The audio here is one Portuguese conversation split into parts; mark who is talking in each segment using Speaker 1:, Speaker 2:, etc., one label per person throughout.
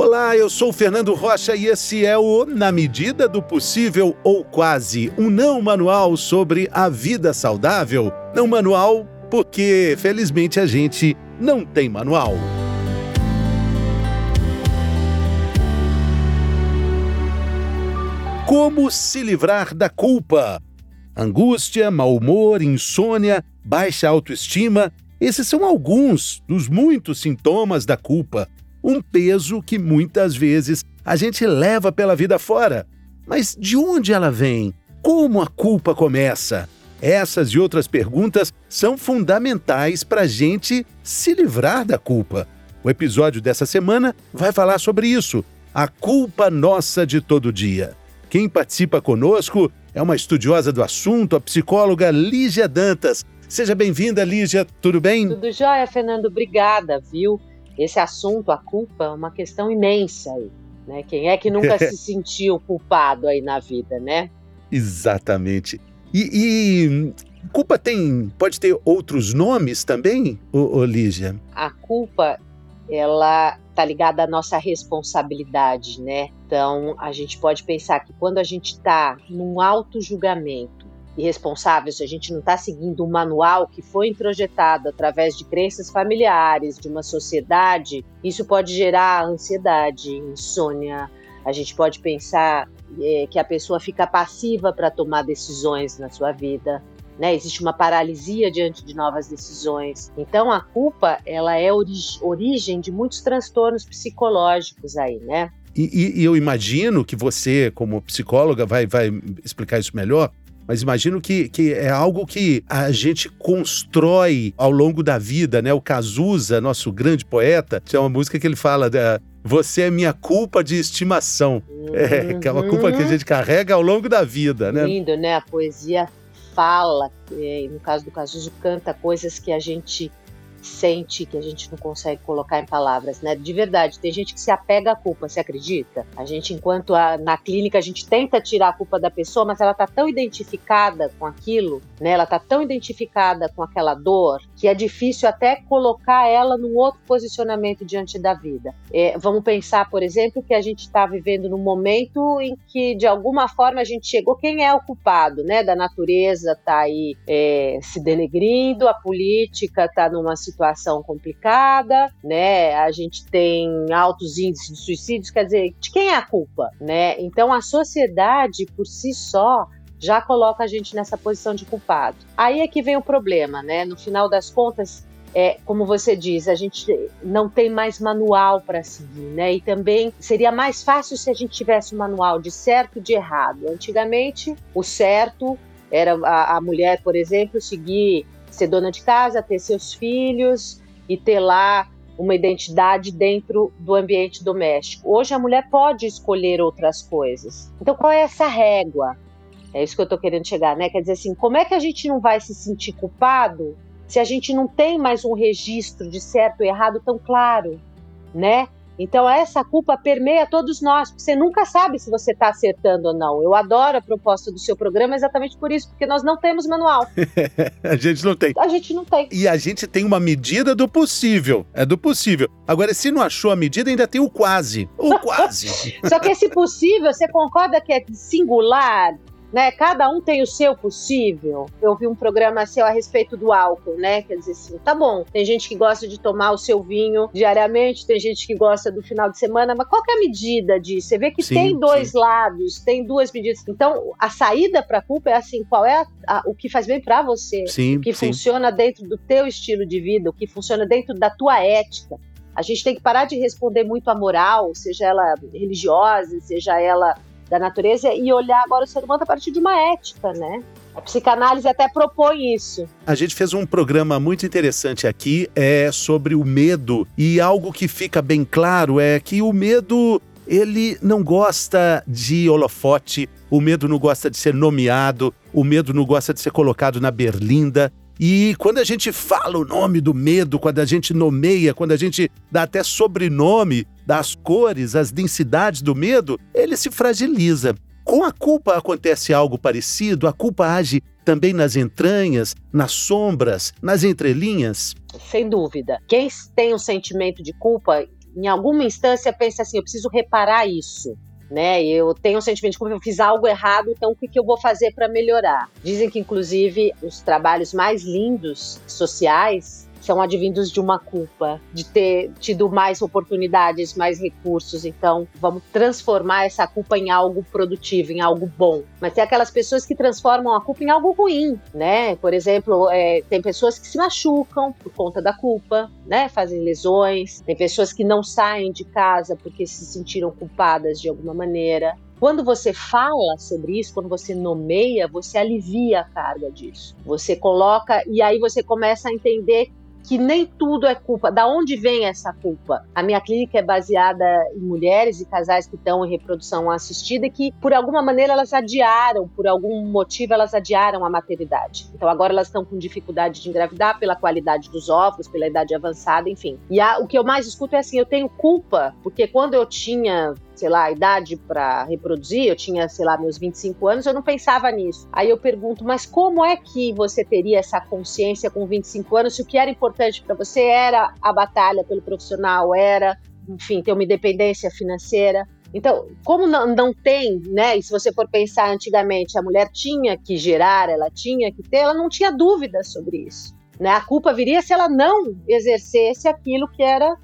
Speaker 1: Olá, eu sou o Fernando Rocha e esse é o Na Medida do Possível ou Quase, um não manual sobre a vida saudável. Não manual porque, felizmente, a gente não tem manual. Como se livrar da culpa? Angústia, mau humor, insônia, baixa autoestima, esses são alguns dos muitos sintomas da culpa. Um peso que muitas vezes a gente leva pela vida fora. Mas de onde ela vem? Como a culpa começa? Essas e outras perguntas são fundamentais para a gente se livrar da culpa. O episódio dessa semana vai falar sobre isso, a culpa nossa de todo dia. Quem participa conosco é uma estudiosa do assunto, a psicóloga Lígia Dantas. Seja bem-vinda, Lígia, tudo bem?
Speaker 2: Tudo jóia, Fernando, obrigada, viu? Esse assunto, a culpa, é uma questão imensa aí, né? Quem é que nunca se sentiu culpado aí na vida, né?
Speaker 1: Exatamente. E, e, culpa tem, pode ter outros nomes também, Lígia?
Speaker 2: A culpa, ela está ligada à nossa responsabilidade, né? Então, a gente pode pensar que quando a gente está num auto-julgamento irresponsável, se a gente não está seguindo um manual que foi introjetado através de crenças familiares, de uma sociedade, isso pode gerar ansiedade, insônia. A gente pode pensar é, que a pessoa fica passiva para tomar decisões na sua vida né? Existe uma paralisia diante de novas decisões. Então a culpa ela é ori origem de muitos transtornos psicológicos aí, né?
Speaker 1: E, e, eu imagino que você, como psicóloga, vai, vai explicar isso melhor. Mas imagino que, que é algo que a gente constrói ao longo da vida, né? O Cazuza, nosso grande poeta, tem uma música que ele fala da, você é minha culpa de estimação. Uhum. É, que é uma culpa que a uhum. gente carrega ao longo da vida, né?
Speaker 2: Lindo, né? A poesia fala, é, no caso do Cazuzo, canta coisas que a gente sente que a gente não consegue colocar em palavras, né? De verdade, tem gente que se apega à culpa, você acredita? A gente, enquanto a, na clínica, a gente tenta tirar a culpa da pessoa, mas ela tá tão identificada com aquilo, né? Ela tá tão identificada com aquela dor que é difícil até colocar ela num outro posicionamento diante da vida. É, vamos pensar, por exemplo, que a gente está vivendo num momento em que, de alguma forma, a gente chegou. Quem é o culpado, né? Da natureza tá aí é, se denegrindo, a política tá numa situação complicada, né? A gente tem altos índices de suicídios, quer dizer, de quem é a culpa, né? Então a sociedade por si só já coloca a gente nessa posição de culpado. Aí é que vem o problema, né? No final das contas, é, como você diz, a gente não tem mais manual para seguir, né? E também seria mais fácil se a gente tivesse um manual de certo e de errado. Antigamente, o certo era a, a mulher, por exemplo, seguir ser dona de casa, ter seus filhos e ter lá uma identidade dentro do ambiente doméstico. Hoje a mulher pode escolher outras coisas. Então qual é essa régua? É isso que eu estou querendo chegar, né? Quer dizer assim, como é que a gente não vai se sentir culpado se a gente não tem mais um registro de certo e errado tão claro, né? Então essa culpa permeia todos nós, porque você nunca sabe se você está acertando ou não. Eu adoro a proposta do seu programa exatamente por isso, porque nós não temos manual.
Speaker 1: a gente não tem.
Speaker 2: A gente não tem.
Speaker 1: E a gente tem uma medida do possível. É do possível. Agora, se não achou a medida, ainda tem o quase. O quase.
Speaker 2: Só que esse possível, você concorda que é singular? Né? Cada um tem o seu possível. Eu vi um programa seu a respeito do álcool, né? Quer dizer assim, tá bom. Tem gente que gosta de tomar o seu vinho diariamente, tem gente que gosta do final de semana, mas qual é a medida disso? Você vê que sim, tem dois sim. lados, tem duas medidas. Então, a saída para a culpa é assim, qual é a, a, o que faz bem para você?
Speaker 1: Sim,
Speaker 2: o que funciona dentro do teu estilo de vida, o que funciona dentro da tua ética. A gente tem que parar de responder muito à moral, seja ela religiosa, seja ela da natureza e olhar agora o ser humano a partir de uma ética, né? A psicanálise até propõe isso.
Speaker 1: A gente fez um programa muito interessante aqui é sobre o medo e algo que fica bem claro é que o medo ele não gosta de holofote, o medo não gosta de ser nomeado, o medo não gosta de ser colocado na berlinda. E quando a gente fala o nome do medo, quando a gente nomeia, quando a gente dá até sobrenome das cores, as densidades do medo, ele se fragiliza. Com a culpa acontece algo parecido, a culpa age também nas entranhas, nas sombras, nas entrelinhas?
Speaker 2: Sem dúvida. Quem tem um sentimento de culpa em alguma instância pensa assim, eu preciso reparar isso né? Eu tenho um sentimento de culpa, eu fiz algo errado, então o que, que eu vou fazer para melhorar? Dizem que, inclusive, os trabalhos mais lindos sociais são advindos de uma culpa, de ter tido mais oportunidades, mais recursos. Então, vamos transformar essa culpa em algo produtivo, em algo bom. Mas tem aquelas pessoas que transformam a culpa em algo ruim, né? Por exemplo, é, tem pessoas que se machucam por conta da culpa, né? Fazem lesões. Tem pessoas que não saem de casa porque se sentiram culpadas de alguma maneira. Quando você fala sobre isso, quando você nomeia, você alivia a carga disso. Você coloca e aí você começa a entender que nem tudo é culpa. Da onde vem essa culpa? A minha clínica é baseada em mulheres e casais que estão em reprodução assistida e que, por alguma maneira, elas adiaram, por algum motivo, elas adiaram a maternidade. Então, agora elas estão com dificuldade de engravidar pela qualidade dos óvulos, pela idade avançada, enfim. E a, o que eu mais escuto é assim: eu tenho culpa, porque quando eu tinha sei lá, a idade para reproduzir, eu tinha, sei lá, meus 25 anos, eu não pensava nisso. Aí eu pergunto, mas como é que você teria essa consciência com 25 anos se o que era importante para você era a batalha pelo profissional, era, enfim, ter uma independência financeira? Então, como não, não tem, né? E se você for pensar antigamente, a mulher tinha que gerar, ela tinha que ter, ela não tinha dúvida sobre isso. Né? A culpa viria se ela não exercesse aquilo que era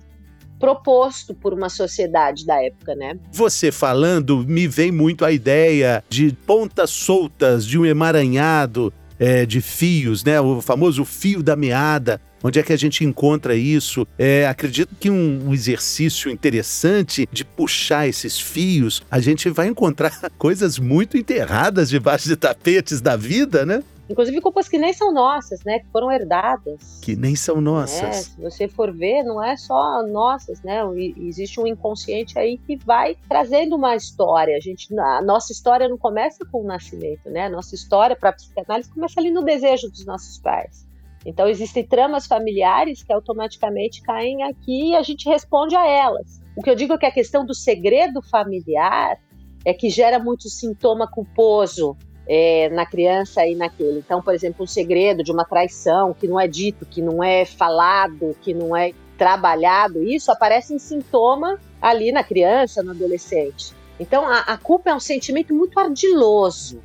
Speaker 2: proposto por uma sociedade da época, né?
Speaker 1: Você falando, me vem muito a ideia de pontas soltas de um emaranhado é, de fios, né? O famoso fio da meada. Onde é que a gente encontra isso? É, acredito que um, um exercício interessante de puxar esses fios, a gente vai encontrar coisas muito enterradas debaixo de tapetes da vida, né?
Speaker 2: Inclusive culpas que nem são nossas, né? Que foram herdadas.
Speaker 1: Que nem são nossas. É,
Speaker 2: se você for ver, não é só nossas, né? Existe um inconsciente aí que vai trazendo uma história. A, gente, a nossa história não começa com o nascimento, né? A nossa história para a psicanálise começa ali no desejo dos nossos pais. Então existem tramas familiares que automaticamente caem aqui e a gente responde a elas. O que eu digo é que a questão do segredo familiar é que gera muito sintoma culposo, é, na criança e naquele. Então, por exemplo, um segredo de uma traição que não é dito, que não é falado, que não é trabalhado, isso aparece em sintoma ali na criança, no adolescente. Então, a, a culpa é um sentimento muito ardiloso,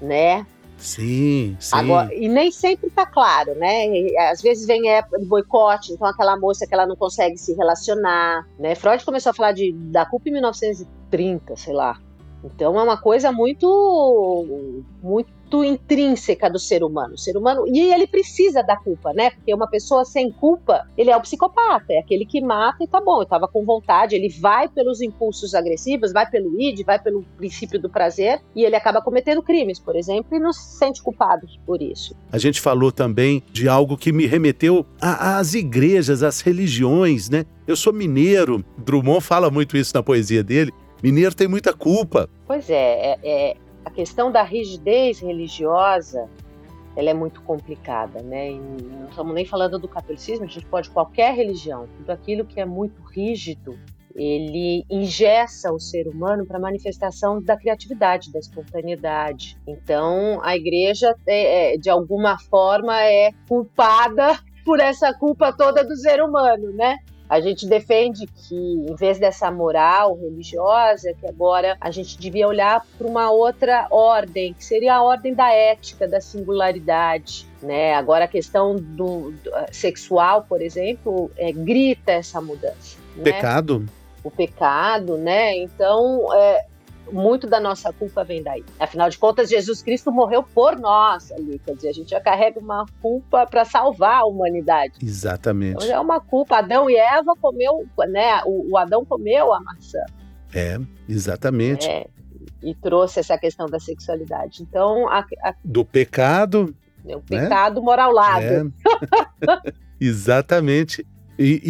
Speaker 2: né?
Speaker 1: Sim, sim.
Speaker 2: Agora, e nem sempre tá claro, né? E, às vezes vem época de boicote, então aquela moça que ela não consegue se relacionar, né? Freud começou a falar de, da culpa em 1930, sei lá. Então é uma coisa muito muito intrínseca do ser humano. O ser humano e ele precisa da culpa, né? Porque uma pessoa sem culpa, ele é o psicopata, é aquele que mata e tá bom, eu tava com vontade, ele vai pelos impulsos agressivos, vai pelo id, vai pelo princípio do prazer e ele acaba cometendo crimes, por exemplo, e não se sente culpado por isso.
Speaker 1: A gente falou também de algo que me remeteu às igrejas, às religiões, né? Eu sou mineiro, Drummond fala muito isso na poesia dele. Mineiro tem muita culpa.
Speaker 2: Pois é, é, é, a questão da rigidez religiosa ela é muito complicada, né? E não estamos nem falando do catolicismo, a gente pode qualquer religião, tudo aquilo que é muito rígido, ele ingessa o ser humano para manifestação da criatividade, da espontaneidade. Então, a igreja, é, é, de alguma forma, é culpada por essa culpa toda do ser humano, né? A gente defende que, em vez dessa moral religiosa, que agora a gente devia olhar para uma outra ordem, que seria a ordem da ética, da singularidade. Né? Agora a questão do, do sexual, por exemplo, é, grita essa mudança.
Speaker 1: Né? Pecado.
Speaker 2: O pecado, né? Então, é, muito da nossa culpa vem daí. Afinal de contas, Jesus Cristo morreu por nós ali. Quer dizer, a gente já carrega uma culpa para salvar a humanidade.
Speaker 1: Exatamente.
Speaker 2: Então é uma culpa. Adão e Eva comeu, né? O, o Adão comeu a maçã.
Speaker 1: É, exatamente. É,
Speaker 2: e trouxe essa questão da sexualidade. Então, a, a...
Speaker 1: do pecado.
Speaker 2: É o pecado né? moral lado.
Speaker 1: É. exatamente. E,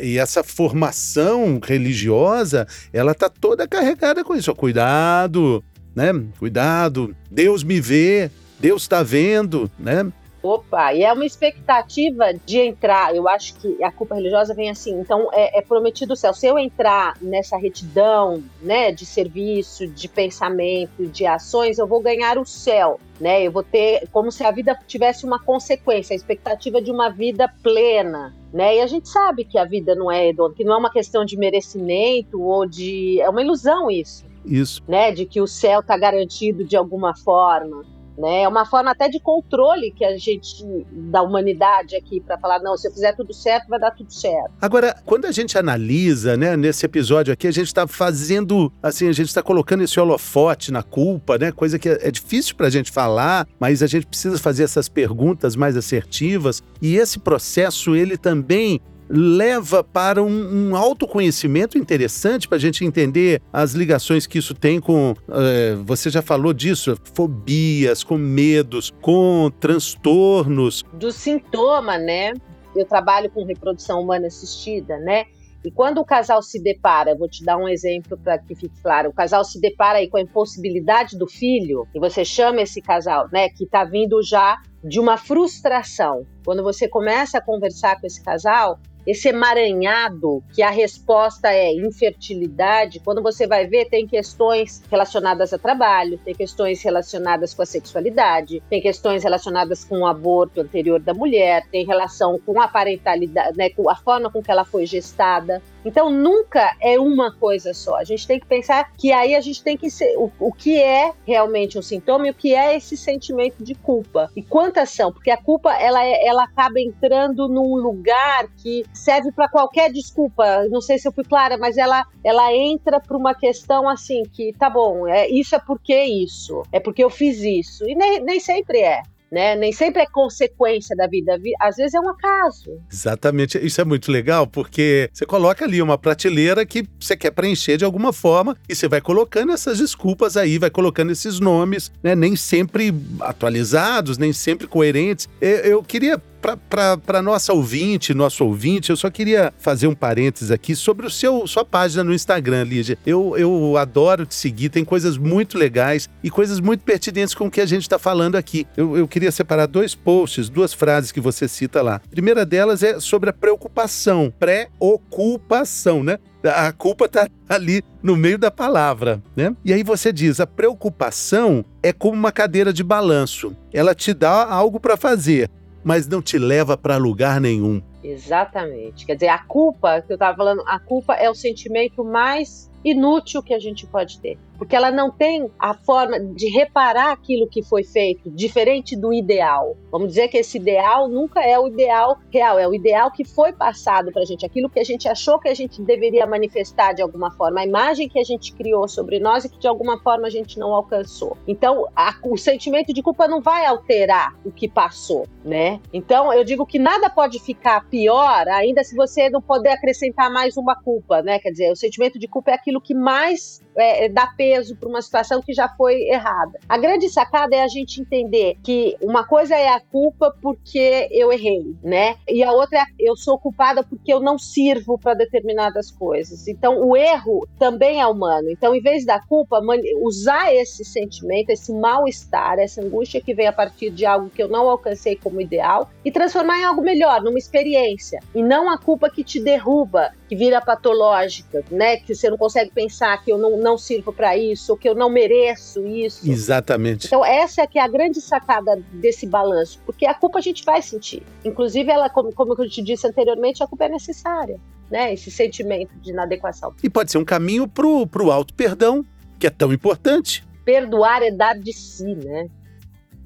Speaker 1: e, e, essa formação religiosa, ela tá toda carregada com isso. Cuidado, né? Cuidado. Deus me vê, Deus está vendo, né?
Speaker 2: Opa, e é uma expectativa de entrar. Eu acho que a culpa religiosa vem assim. Então, é, é prometido o céu. Se eu entrar nessa retidão, né, de serviço, de pensamento, de ações, eu vou ganhar o céu, né? Eu vou ter como se a vida tivesse uma consequência, a expectativa de uma vida plena, né? E a gente sabe que a vida não é redonda, que não é uma questão de merecimento ou de é uma ilusão isso.
Speaker 1: Isso.
Speaker 2: Né, de que o céu está garantido de alguma forma. Né? É uma forma até de controle que a gente, da humanidade aqui, para falar, não, se eu fizer tudo certo, vai dar tudo certo.
Speaker 1: Agora, quando a gente analisa, né, nesse episódio aqui, a gente está fazendo, assim, a gente está colocando esse holofote na culpa, né? Coisa que é, difícil para a gente falar, mas a gente precisa fazer essas perguntas mais assertivas. E esse processo, ele também leva para um, um autoconhecimento interessante para a gente entender as ligações que isso tem com. É, você já falou disso, fobias, com medos, com transtornos.
Speaker 2: Do sintoma, né? Eu trabalho com reprodução humana assistida, né? E quando o casal se depara, vou te dar um exemplo para que fique claro, o casal se depara aí com a impossibilidade do filho, e você chama esse casal, né, que está vindo já de uma frustração. Quando você começa a conversar com esse casal, esse emaranhado que a resposta é infertilidade, quando você vai ver, tem questões relacionadas a trabalho, tem questões relacionadas com a sexualidade, tem questões relacionadas com o aborto anterior da mulher, tem relação com a parentalidade, né, com a forma com que ela foi gestada. Então nunca é uma coisa só. A gente tem que pensar que aí a gente tem que ser o, o que é realmente um sintoma e o que é esse sentimento de culpa. E quantas são? Porque a culpa ela, é, ela acaba entrando num lugar que serve para qualquer desculpa. Não sei se eu fui clara, mas ela, ela entra para uma questão assim que tá bom, é, isso é porque isso, é porque eu fiz isso. E nem, nem sempre é né? Nem sempre é consequência da vida, às vezes é um acaso.
Speaker 1: Exatamente, isso é muito legal porque você coloca ali uma prateleira que você quer preencher de alguma forma e você vai colocando essas desculpas aí, vai colocando esses nomes, né? Nem sempre atualizados, nem sempre coerentes. Eu, eu queria para nossa ouvinte, nosso ouvinte, eu só queria fazer um parênteses aqui sobre o seu sua página no Instagram, Lígia. Eu, eu adoro te seguir, tem coisas muito legais e coisas muito pertinentes com o que a gente está falando aqui. Eu, eu queria separar dois posts, duas frases que você cita lá. A primeira delas é sobre a preocupação, pré-ocupação, né? A culpa está ali no meio da palavra, né? E aí você diz: a preocupação é como uma cadeira de balanço. Ela te dá algo para fazer, mas não te leva para lugar nenhum.
Speaker 2: Exatamente. Quer dizer, a culpa, que eu estava falando, a culpa é o sentimento mais inútil que a gente pode ter porque ela não tem a forma de reparar aquilo que foi feito, diferente do ideal. Vamos dizer que esse ideal nunca é o ideal real, é o ideal que foi passado para a gente, aquilo que a gente achou que a gente deveria manifestar de alguma forma, a imagem que a gente criou sobre nós e que de alguma forma a gente não alcançou. Então, a, o sentimento de culpa não vai alterar o que passou, né? Então, eu digo que nada pode ficar pior, ainda se você não puder acrescentar mais uma culpa, né? Quer dizer, o sentimento de culpa é aquilo que mais é, dá peso peso para uma situação que já foi errada. A grande sacada é a gente entender que uma coisa é a culpa porque eu errei, né? E a outra é eu sou culpada porque eu não sirvo para determinadas coisas. Então, o erro também é humano. Então, em vez da culpa, usar esse sentimento, esse mal-estar, essa angústia que vem a partir de algo que eu não alcancei como ideal e transformar em algo melhor, numa experiência. E não a culpa que te derruba, que vira patológica, né? Que você não consegue pensar que eu não, não sirvo para isso, ou que eu não mereço isso.
Speaker 1: Exatamente.
Speaker 2: Então essa é que é a grande sacada desse balanço, porque a culpa a gente vai sentir. Inclusive ela, como, como eu te disse anteriormente, a culpa é necessária, né? Esse sentimento de inadequação.
Speaker 1: E pode ser um caminho pro, pro auto perdão, que é tão importante.
Speaker 2: Perdoar é dar de si, né?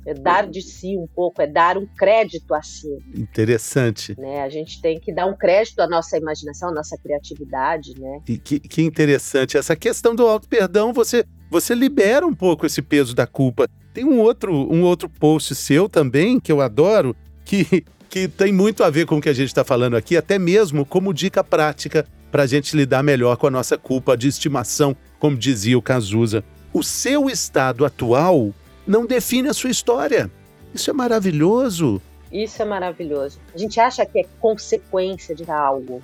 Speaker 2: É dar de si um pouco, é dar um crédito a si.
Speaker 1: Interessante.
Speaker 2: Né? A gente tem que dar um crédito à nossa imaginação, à nossa criatividade, né?
Speaker 1: E que, que interessante. Essa questão do auto-perdão, você, você libera um pouco esse peso da culpa. Tem um outro, um outro post seu também, que eu adoro, que, que tem muito a ver com o que a gente está falando aqui, até mesmo como dica prática para a gente lidar melhor com a nossa culpa de estimação, como dizia o Cazuza. O seu estado atual não define a sua história. Isso é maravilhoso.
Speaker 2: Isso é maravilhoso. A gente acha que é consequência de algo,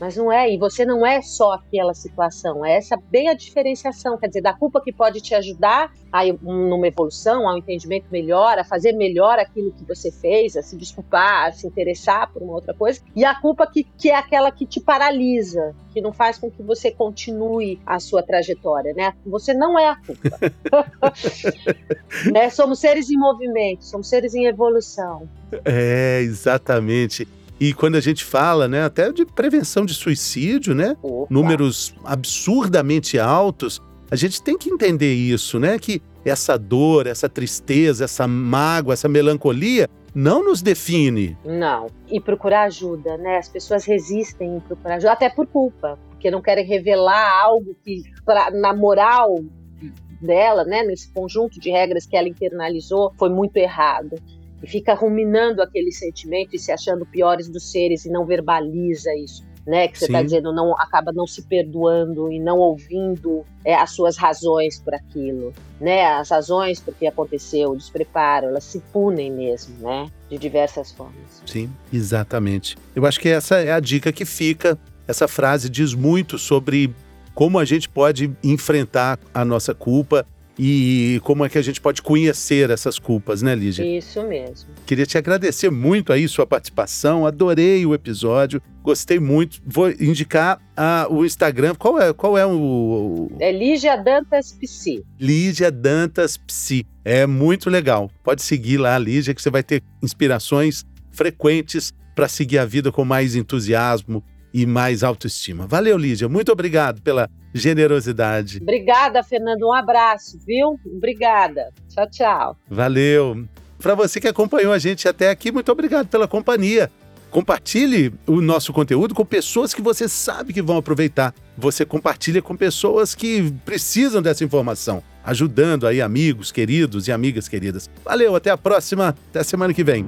Speaker 2: Mas não é, e você não é só aquela situação, é essa bem a diferenciação, quer dizer, da culpa que pode te ajudar a numa evolução, a um entendimento melhor, a fazer melhor aquilo que você fez, a se desculpar, a se interessar por uma outra coisa, e a culpa que, que é aquela que te paralisa, que não faz com que você continue a sua trajetória, né? Você não é a culpa. né? Somos seres em movimento, somos seres em evolução.
Speaker 1: É, exatamente. E quando a gente fala, né, até de prevenção de suicídio, né, Opa. números absurdamente altos, a gente tem que entender isso, né, que essa dor, essa tristeza, essa mágoa, essa melancolia não nos define.
Speaker 2: Não. E procurar ajuda, né? As pessoas resistem em procurar ajuda, até por culpa, porque não querem revelar algo que, pra, na moral dela, né, nesse conjunto de regras que ela internalizou, foi muito errado e fica ruminando aquele sentimento e se achando piores dos seres e não verbaliza isso. Né, que você está dizendo, não acaba não se perdoando e não ouvindo é, as suas razões por aquilo, né? As razões por que aconteceu, o despreparo, elas se punem mesmo, né? De diversas formas.
Speaker 1: Sim, exatamente. Eu acho que essa é a dica que fica. Essa frase diz muito sobre como a gente pode enfrentar a nossa culpa e como é que a gente pode conhecer essas culpas, né, Lígia?
Speaker 2: Isso mesmo.
Speaker 1: Queria te agradecer muito aí sua participação, adorei o episódio, gostei muito. Vou indicar a, o Instagram. Qual é, qual é o.
Speaker 2: É Lígia Dantas Psi.
Speaker 1: Lígia Dantas Psi. É muito legal. Pode seguir lá, Lígia, que você vai ter inspirações frequentes para seguir a vida com mais entusiasmo e mais autoestima. Valeu, Lígia. Muito obrigado pela generosidade.
Speaker 2: Obrigada, Fernando. Um abraço, viu? Obrigada. Tchau, tchau.
Speaker 1: Valeu. Para você que acompanhou a gente até aqui, muito obrigado pela companhia. Compartilhe o nosso conteúdo com pessoas que você sabe que vão aproveitar. Você compartilha com pessoas que precisam dessa informação, ajudando aí amigos queridos e amigas queridas. Valeu, até a próxima, até semana que vem.